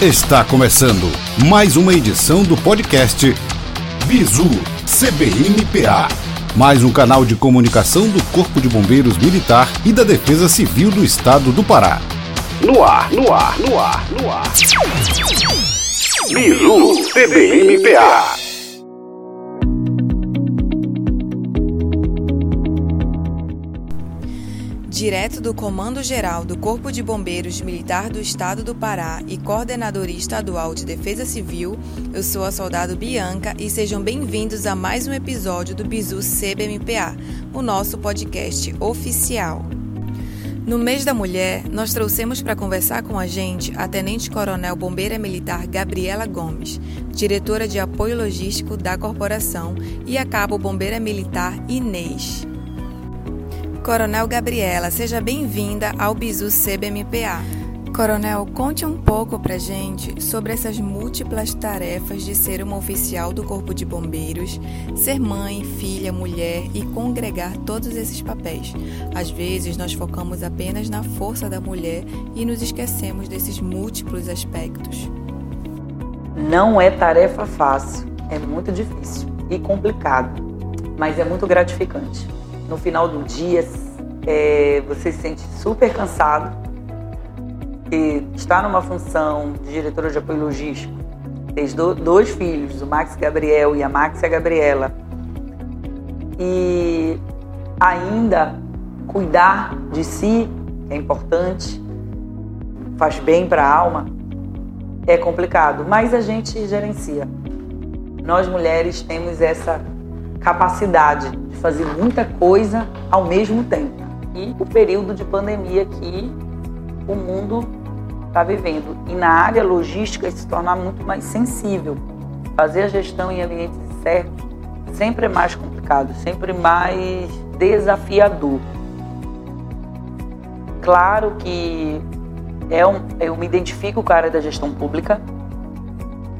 Está começando mais uma edição do podcast Bizu CBMPA, mais um canal de comunicação do Corpo de Bombeiros Militar e da Defesa Civil do Estado do Pará. No ar, no ar, no ar, no ar. Bizu CBMPA. Direto do Comando Geral do Corpo de Bombeiros Militar do Estado do Pará e Coordenadoria Estadual de Defesa Civil, eu sou a soldado Bianca e sejam bem-vindos a mais um episódio do Bizu CBMPA, o nosso podcast oficial. No mês da mulher, nós trouxemos para conversar com a gente a Tenente Coronel Bombeira Militar Gabriela Gomes, diretora de apoio logístico da corporação, e a Cabo Bombeira Militar Inês. Coronel Gabriela, seja bem-vinda ao Bizu CBMPA. Coronel, conte um pouco pra gente sobre essas múltiplas tarefas de ser uma oficial do Corpo de Bombeiros, ser mãe, filha, mulher e congregar todos esses papéis. Às vezes nós focamos apenas na força da mulher e nos esquecemos desses múltiplos aspectos. Não é tarefa fácil, é muito difícil e complicado, mas é muito gratificante no final do dia é, você se sente super cansado e está numa função de diretora de apoio logístico, tem dois filhos, o Max Gabriel e a Maxia Gabriela, e ainda cuidar de si é importante, faz bem para a alma, é complicado, mas a gente gerencia. Nós mulheres temos essa capacidade de fazer muita coisa ao mesmo tempo. E o período de pandemia que o mundo está vivendo. E na área logística se tornar muito mais sensível. Fazer a gestão em ambientes certos sempre é mais complicado, sempre mais desafiador. Claro que é um, eu me identifico com a área da gestão pública,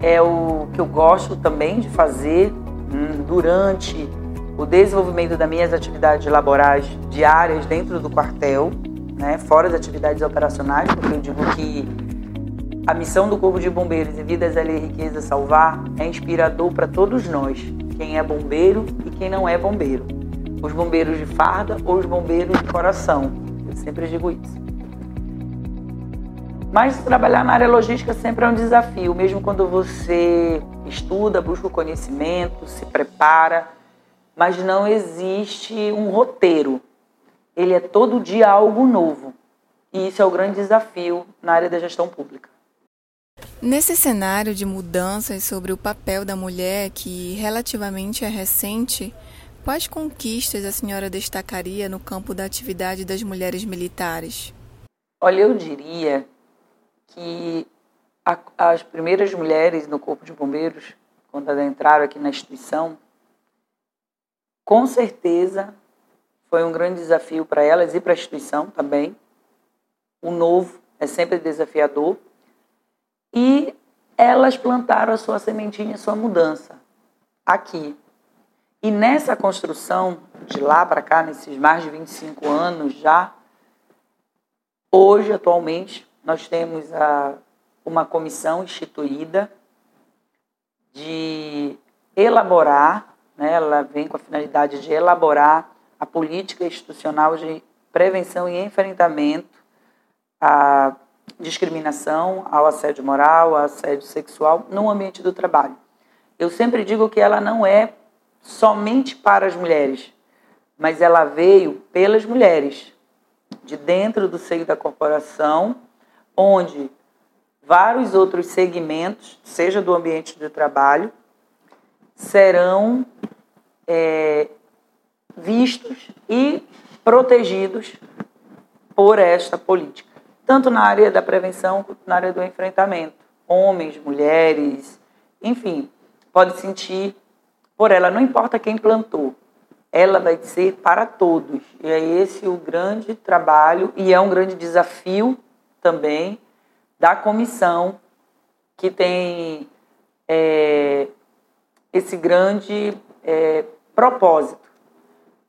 é o que eu gosto também de fazer, durante o desenvolvimento das minhas atividades laborais diárias dentro do quartel, né, fora das atividades operacionais, porque eu digo que a missão do Corpo de Bombeiros em Vidas Ali Riqueza Salvar é inspirador para todos nós, quem é bombeiro e quem não é bombeiro. Os bombeiros de farda ou os bombeiros de coração. Eu sempre digo isso. Mas trabalhar na área logística sempre é um desafio, mesmo quando você estuda, busca o conhecimento, se prepara, mas não existe um roteiro. Ele é todo dia algo novo. E isso é o grande desafio na área da gestão pública. Nesse cenário de mudanças sobre o papel da mulher, que relativamente é recente, quais conquistas a senhora destacaria no campo da atividade das mulheres militares? Olha, eu diria que a, as primeiras mulheres no Corpo de Bombeiros, quando elas entraram aqui na instituição, com certeza foi um grande desafio para elas e para a instituição também. O novo é sempre desafiador. E elas plantaram a sua sementinha, a sua mudança aqui. E nessa construção, de lá para cá, nesses mais de 25 anos já, hoje, atualmente, nós temos a, uma comissão instituída de elaborar, né, ela vem com a finalidade de elaborar a política institucional de prevenção e enfrentamento à discriminação, ao assédio moral, ao assédio sexual no ambiente do trabalho. Eu sempre digo que ela não é somente para as mulheres, mas ela veio pelas mulheres, de dentro do seio da corporação onde vários outros segmentos, seja do ambiente de trabalho, serão é, vistos e protegidos por esta política, tanto na área da prevenção quanto na área do enfrentamento. Homens, mulheres, enfim, pode sentir por ela, não importa quem plantou, ela vai ser para todos. E é esse o grande trabalho e é um grande desafio também da comissão que tem é, esse grande é, propósito,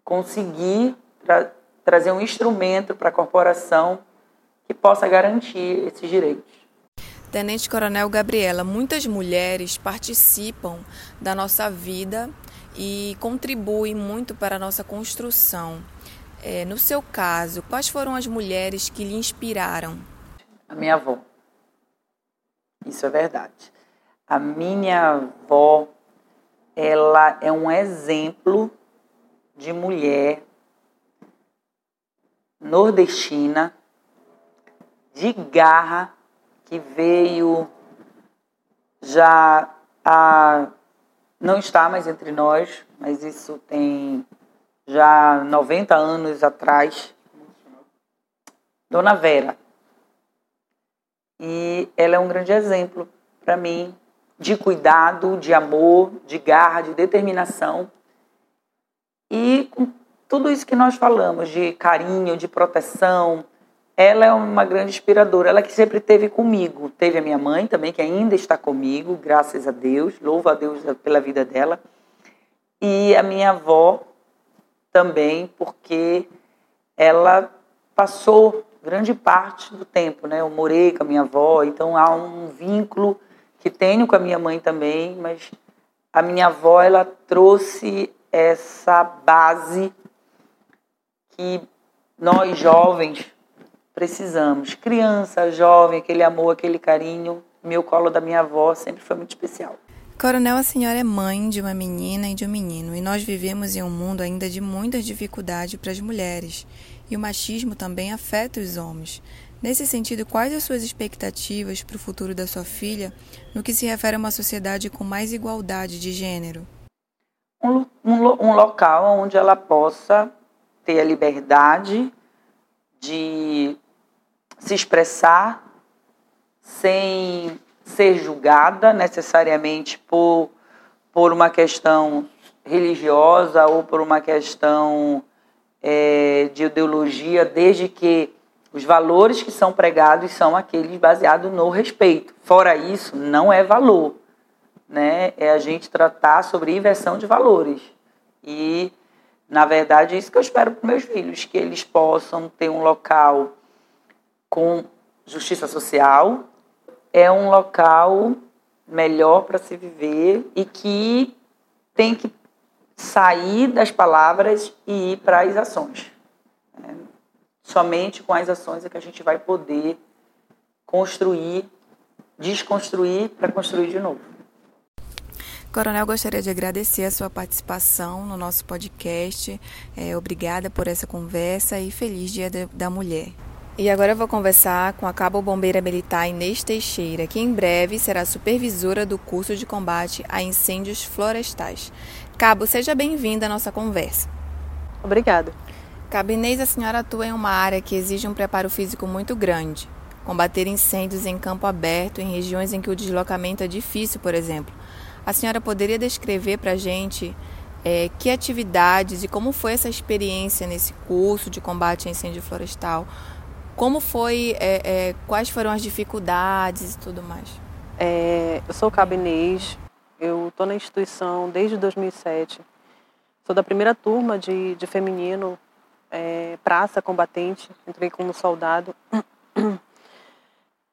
conseguir tra trazer um instrumento para a corporação que possa garantir esses direitos. Tenente Coronel Gabriela, muitas mulheres participam da nossa vida e contribuem muito para a nossa construção. É, no seu caso, quais foram as mulheres que lhe inspiraram? A minha avó. Isso é verdade. A minha avó, ela é um exemplo de mulher nordestina de garra que veio já a não está mais entre nós, mas isso tem já 90 anos atrás. Dona Vera. E ela é um grande exemplo para mim de cuidado, de amor, de garra, de determinação. E com tudo isso que nós falamos, de carinho, de proteção, ela é uma grande inspiradora. Ela que sempre teve comigo. Teve a minha mãe também, que ainda está comigo, graças a Deus. Louvo a Deus pela vida dela. E a minha avó também, porque ela passou grande parte do tempo, né? Eu morei com a minha avó, então há um vínculo que tenho com a minha mãe também, mas a minha avó ela trouxe essa base que nós jovens precisamos. Criança, jovem, aquele amor, aquele carinho. Meu colo da minha avó sempre foi muito especial. Coronel, a senhora é mãe de uma menina e de um menino, e nós vivemos em um mundo ainda de muitas dificuldades para as mulheres, e o machismo também afeta os homens. Nesse sentido, quais as suas expectativas para o futuro da sua filha no que se refere a uma sociedade com mais igualdade de gênero? Um, um, um local onde ela possa ter a liberdade de se expressar sem ser julgada necessariamente por, por uma questão religiosa ou por uma questão é, de ideologia, desde que os valores que são pregados são aqueles baseados no respeito. Fora isso, não é valor. Né? É a gente tratar sobre inversão de valores. E, na verdade, é isso que eu espero para meus filhos, que eles possam ter um local com justiça social, é um local melhor para se viver e que tem que sair das palavras e ir para as ações. Né? Somente com as ações é que a gente vai poder construir, desconstruir para construir de novo. Coronel, gostaria de agradecer a sua participação no nosso podcast. É, obrigada por essa conversa e feliz Dia da Mulher. E agora eu vou conversar com a Cabo Bombeira Militar Inês Teixeira, que em breve será supervisora do curso de combate a incêndios florestais. Cabo, seja bem-vinda à nossa conversa. Obrigada. Cabo Inês, a senhora atua em uma área que exige um preparo físico muito grande. Combater incêndios em campo aberto, em regiões em que o deslocamento é difícil, por exemplo. A senhora poderia descrever para a gente é, que atividades e como foi essa experiência nesse curso de combate a incêndio florestal? Como foi, é, é, quais foram as dificuldades e tudo mais? É, eu sou cabinês, eu estou na instituição desde 2007. Sou da primeira turma de, de feminino, é, praça combatente, entrei como soldado.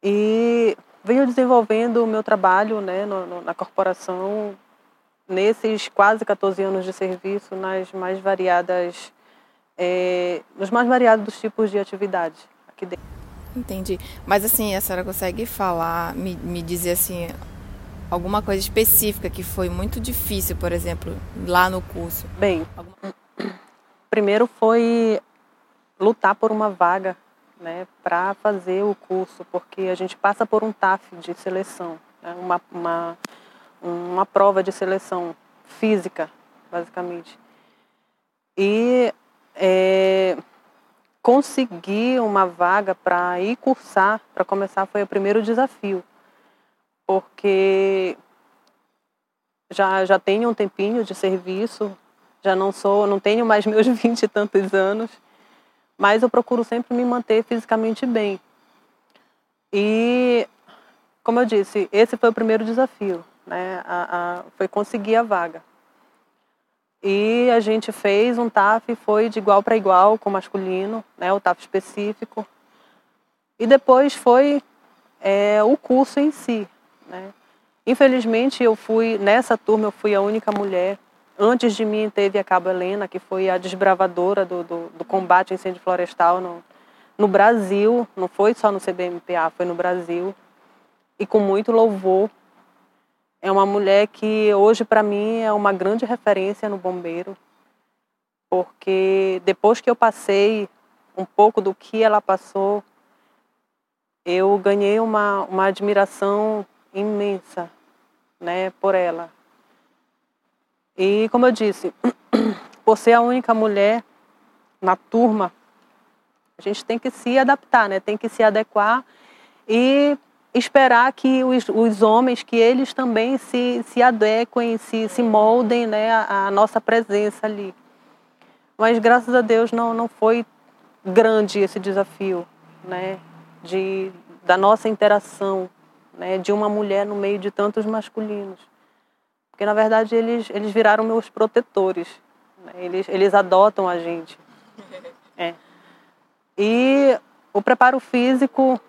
E venho desenvolvendo o meu trabalho né, no, no, na corporação nesses quase 14 anos de serviço nas mais variadas, é, nos mais variados tipos de atividades aqui dentro. Entendi. Mas assim, a senhora consegue falar, me, me dizer assim, alguma coisa específica que foi muito difícil, por exemplo, lá no curso? Bem, alguma... primeiro foi lutar por uma vaga né, para fazer o curso, porque a gente passa por um TAF de seleção, né, uma, uma, uma prova de seleção física, basicamente. E é, conseguir uma vaga para ir cursar, para começar, foi o primeiro desafio. Porque já, já tenho um tempinho de serviço, já não sou, não tenho mais meus vinte e tantos anos, mas eu procuro sempre me manter fisicamente bem. E, como eu disse, esse foi o primeiro desafio, né? A, a, foi conseguir a vaga. E a gente fez um TAF, foi de igual para igual com o masculino, né, o TAF específico. E depois foi é o curso em si. Né? Infelizmente, eu fui, nessa turma, eu fui a única mulher. Antes de mim teve a Cabo Helena, que foi a desbravadora do, do, do combate ao incêndio florestal no, no Brasil, não foi só no CBMPA, foi no Brasil. E com muito louvor. É uma mulher que hoje, para mim, é uma grande referência no bombeiro, porque depois que eu passei um pouco do que ela passou, eu ganhei uma, uma admiração imensa né, por ela. E, como eu disse, por ser a única mulher na turma, a gente tem que se adaptar, né? tem que se adequar e esperar que os, os homens, que eles também se, se adequem, se, se moldem né, a, nossa presença ali. Mas, graças a Deus, não, não foi grande esse desafio, né? De, da nossa interação, né? De uma mulher no meio de tantos masculinos. Porque, na verdade, eles, eles viraram meus protetores. Né? Eles, eles adotam a gente. É. E o preparo físico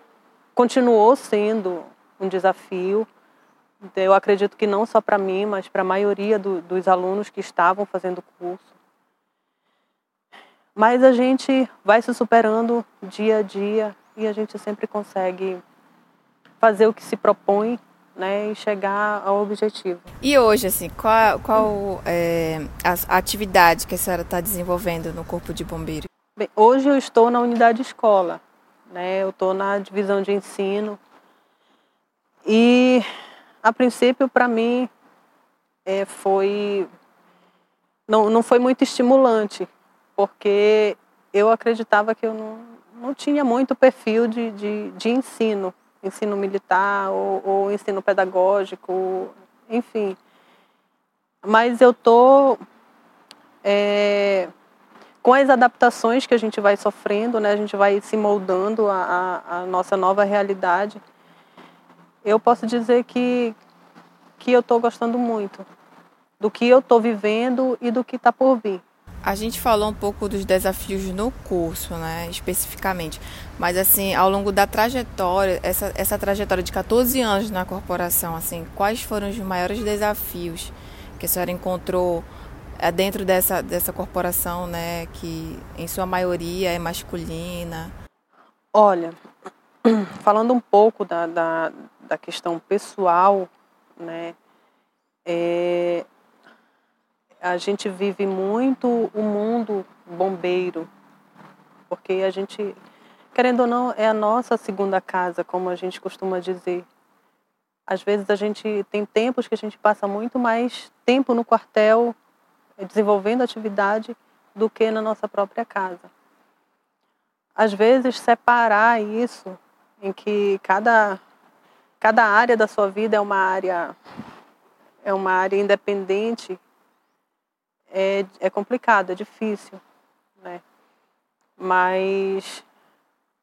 continuou sendo um desafio. Eu acredito que não só para mim, mas para a maioria do, dos alunos que estavam fazendo o curso. Mas a gente vai se superando dia a dia e a gente sempre consegue fazer o que se propõe né, e chegar ao objetivo. E hoje, assim, qual, qual é a, atividade que a senhora está desenvolvendo no Corpo de Bombeiro? Bem, hoje eu estou na unidade escola, né, eu estou na divisão de ensino e, a princípio, para mim, é, foi não, não foi muito estimulante, porque eu acreditava que eu não, não tinha muito perfil de, de, de ensino, ensino militar ou, ou, ensino pedagógico, enfim. Mas eu estou é, com as adaptações que a gente vai sofrendo, né, a gente vai se moldando a, a, a nossa nova realidade. Eu posso dizer que, que eu estou gostando muito do que eu estou vivendo e do que está por vir. A gente falou um pouco dos desafios no curso, né, especificamente, mas assim, ao longo da trajetória, essa, essa trajetória de 14 anos na corporação, assim, quais foram os maiores desafios que a senhora encontrou é, dentro dessa, dessa corporação, né, que em sua maioria é masculina? Olha, falando um pouco da, da, da questão pessoal, né, é, a gente vive muito o mundo bombeiro, porque a gente, querendo ou não, é a nossa segunda casa, como a gente costuma dizer. Às vezes a gente tem tempos que a gente passa muito mais tempo no quartel desenvolvendo atividade do que na nossa própria casa. Às vezes separar isso em que cada cada área da sua vida é uma área é uma área independente é, é complicado, é difícil, né? Mas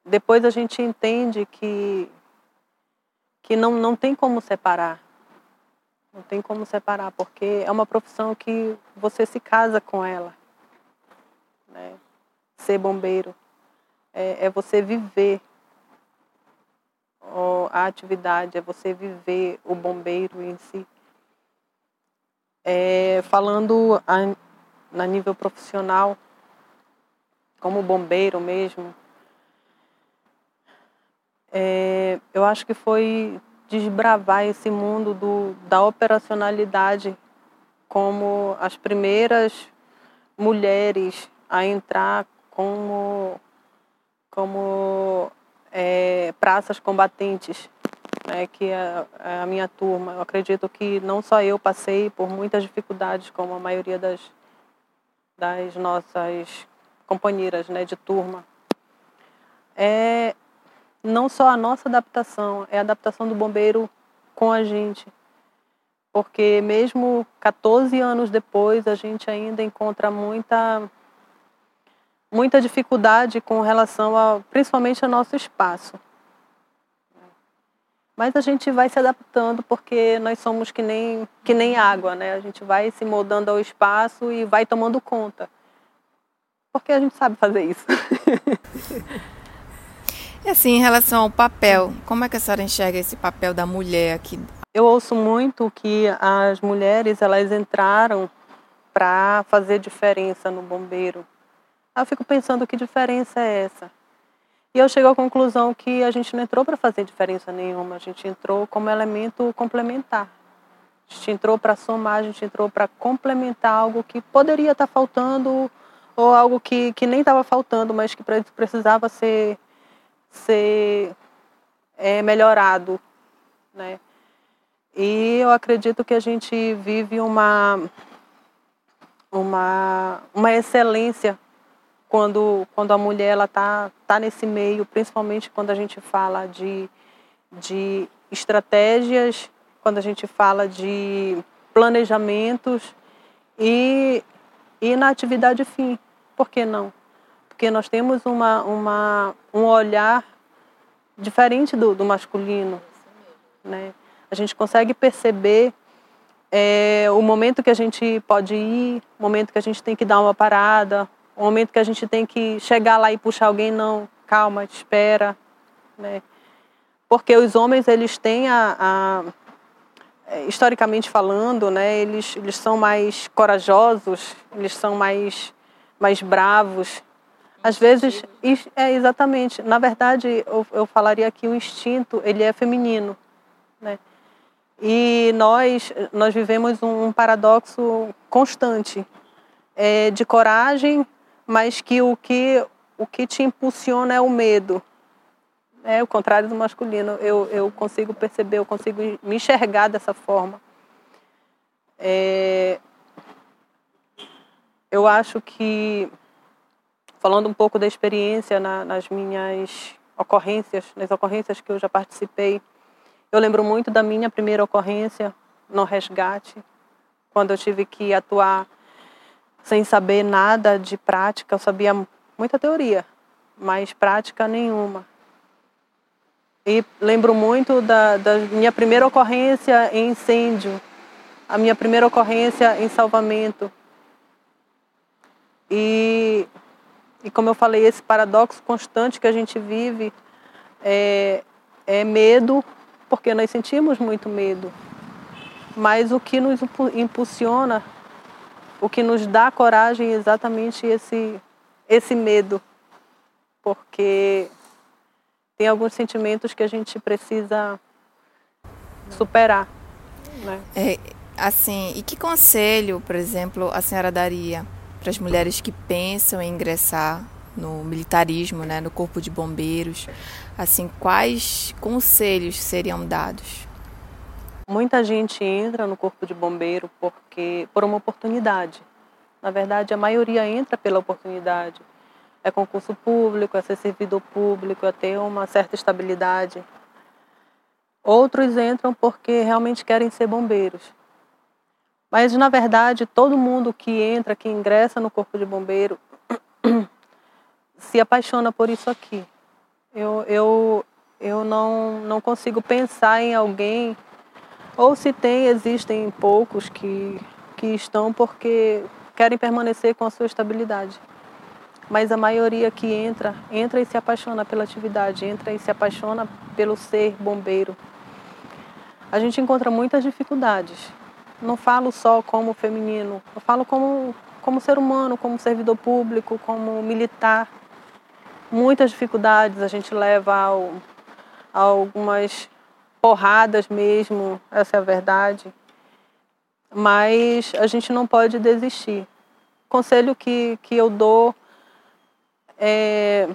depois a gente entende que que não, não tem como separar. Não tem como separar, porque é uma profissão que você se casa com ela. Né? Ser bombeiro é, é você viver a atividade, é você viver o bombeiro em si. É, falando a, a nível profissional, como bombeiro mesmo, é, eu acho que foi desbravar esse mundo do, da operacionalidade como as primeiras mulheres a entrar como, como é, praças combatentes né, que é, é a minha turma. Eu acredito que não só eu passei por muitas dificuldades, como a maioria das, das nossas companheiras né, de turma. É não só a nossa adaptação, é a adaptação do bombeiro com a gente. Porque mesmo 14 anos depois, a gente ainda encontra muita muita dificuldade com relação a, principalmente ao nosso espaço. Mas a gente vai se adaptando porque nós somos que nem, que nem água, né? A gente vai se moldando ao espaço e vai tomando conta. Porque a gente sabe fazer isso. E assim, em relação ao papel, como é que a senhora enxerga esse papel da mulher aqui? Eu ouço muito que as mulheres elas entraram para fazer diferença no bombeiro. Eu fico pensando que diferença é essa? E eu chego à conclusão que a gente não entrou para fazer diferença nenhuma, a gente entrou como elemento complementar. A gente entrou para somar, a gente entrou para complementar algo que poderia estar tá faltando ou algo que, que nem estava faltando, mas que precisava ser ser é, melhorado, né? E eu acredito que a gente vive uma uma uma excelência quando quando a mulher ela tá tá nesse meio, principalmente quando a gente fala de de estratégias, quando a gente fala de planejamentos e e na atividade fim, por que não? porque nós temos uma, uma, um olhar diferente do, do masculino. Né? A gente consegue perceber é, o momento que a gente pode ir, o momento que a gente tem que dar uma parada, o momento que a gente tem que chegar lá e puxar alguém, não, calma, espera. Né? Porque os homens, eles têm a, a historicamente falando, né, eles, eles são mais corajosos, eles são mais, mais bravos, às vezes, é exatamente. Na verdade, eu, eu falaria que o instinto ele é feminino, né? E nós nós vivemos um paradoxo constante é, de coragem, mas que o que o que te impulsiona é o medo. É o contrário do masculino. Eu, eu consigo perceber, eu consigo me enxergar dessa forma. É, eu acho que falando um pouco da experiência na, nas minhas ocorrências, nas ocorrências que eu já participei, eu lembro muito da minha primeira ocorrência no resgate, quando eu tive que atuar sem saber nada de prática, eu sabia muita teoria, mas prática nenhuma. E lembro muito da, da minha primeira ocorrência em incêndio, a minha primeira ocorrência em salvamento. E e como eu falei, esse paradoxo constante que a gente vive é, é medo, porque nós sentimos muito medo. Mas o que nos impulsiona, o que nos dá coragem é exatamente esse, esse medo. Porque tem alguns sentimentos que a gente precisa superar. Né? É, assim, e que conselho, por exemplo, a senhora daria para as mulheres que pensam em ingressar no militarismo, né, no corpo de bombeiros, assim, quais conselhos seriam dados? Muita gente entra no corpo de bombeiro porque por uma oportunidade. Na verdade, a maioria entra pela oportunidade. É concurso público, é ser servidor público, é ter uma certa estabilidade. Outros entram porque realmente querem ser bombeiros. Mas, na verdade, todo mundo que entra, que ingressa no Corpo de Bombeiro, se apaixona por isso aqui. Eu, eu, eu não, não consigo pensar em alguém, ou se tem, existem poucos que, que estão porque querem permanecer com a sua estabilidade. Mas a maioria que entra, entra e se apaixona pela atividade, entra e se apaixona pelo ser bombeiro. A gente encontra muitas dificuldades, não falo só como feminino, eu falo como, como ser humano, como servidor público, como militar. Muitas dificuldades a gente leva ao, a algumas porradas mesmo, essa é a verdade. Mas a gente não pode desistir. O conselho que, que eu dou é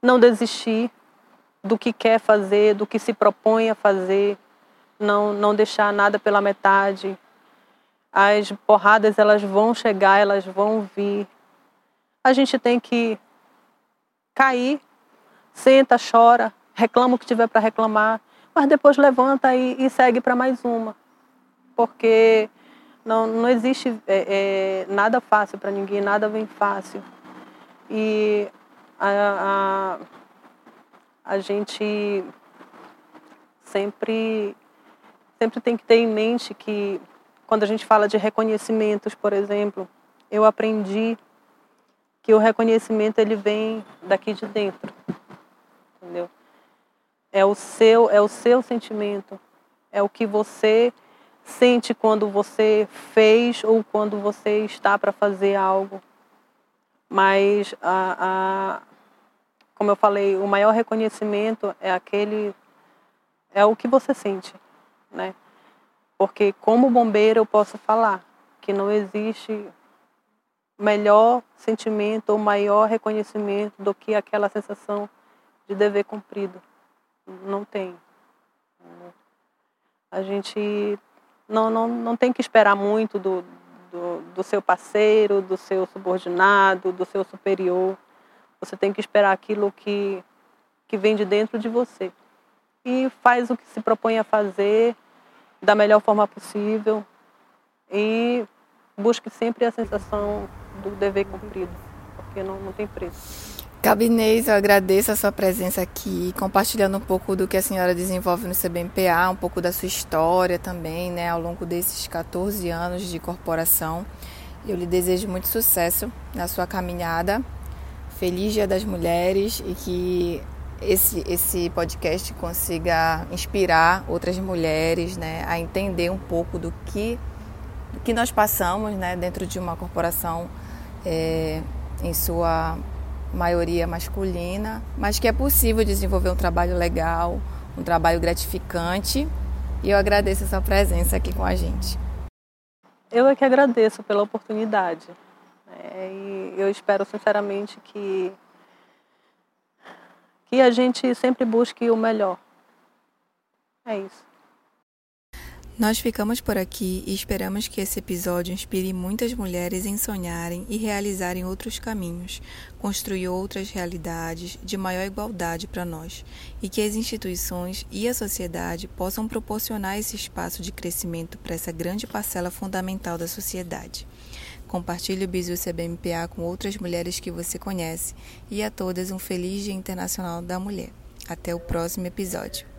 não desistir do que quer fazer, do que se propõe a fazer, não, não deixar nada pela metade. As porradas elas vão chegar, elas vão vir. A gente tem que cair, senta, chora, reclama o que tiver para reclamar, mas depois levanta e, e segue para mais uma. Porque não, não existe é, é, nada fácil para ninguém, nada vem fácil. E a, a, a gente sempre sempre tem que ter em mente que quando a gente fala de reconhecimentos, por exemplo, eu aprendi que o reconhecimento ele vem daqui de dentro. entendeu? É o seu, é o seu sentimento, é o que você sente quando você fez ou quando você está para fazer algo. Mas a, a, como eu falei, o maior reconhecimento é aquele é o que você sente, né? Porque como bombeiro eu posso falar que não existe melhor sentimento ou maior reconhecimento do que aquela sensação de dever cumprido. Não tem. A gente não, não, não tem que esperar muito do, do, do seu parceiro, do seu subordinado, do seu superior. Você tem que esperar aquilo que, que vem de dentro de você. E faz o que se propõe a fazer da melhor forma possível e busque sempre a sensação do dever cumprido, porque não, não tem preço. Cabinês, eu agradeço a sua presença aqui, compartilhando um pouco do que a senhora desenvolve no CBMPA, um pouco da sua história também, né, ao longo desses 14 anos de corporação. Eu lhe desejo muito sucesso na sua caminhada. Feliz Dia das Mulheres e que esse, esse podcast consiga inspirar outras mulheres né, a entender um pouco do que, do que nós passamos né, dentro de uma corporação é, em sua maioria masculina, mas que é possível desenvolver um trabalho legal, um trabalho gratificante. E eu agradeço a sua presença aqui com a gente. Eu é que agradeço pela oportunidade. É, e eu espero sinceramente que que a gente sempre busque o melhor. É isso. Nós ficamos por aqui e esperamos que esse episódio inspire muitas mulheres em sonharem e realizarem outros caminhos, construir outras realidades de maior igualdade para nós e que as instituições e a sociedade possam proporcionar esse espaço de crescimento para essa grande parcela fundamental da sociedade. Compartilhe o Bisu CBMPA com outras mulheres que você conhece e a todas um feliz Dia Internacional da Mulher. Até o próximo episódio.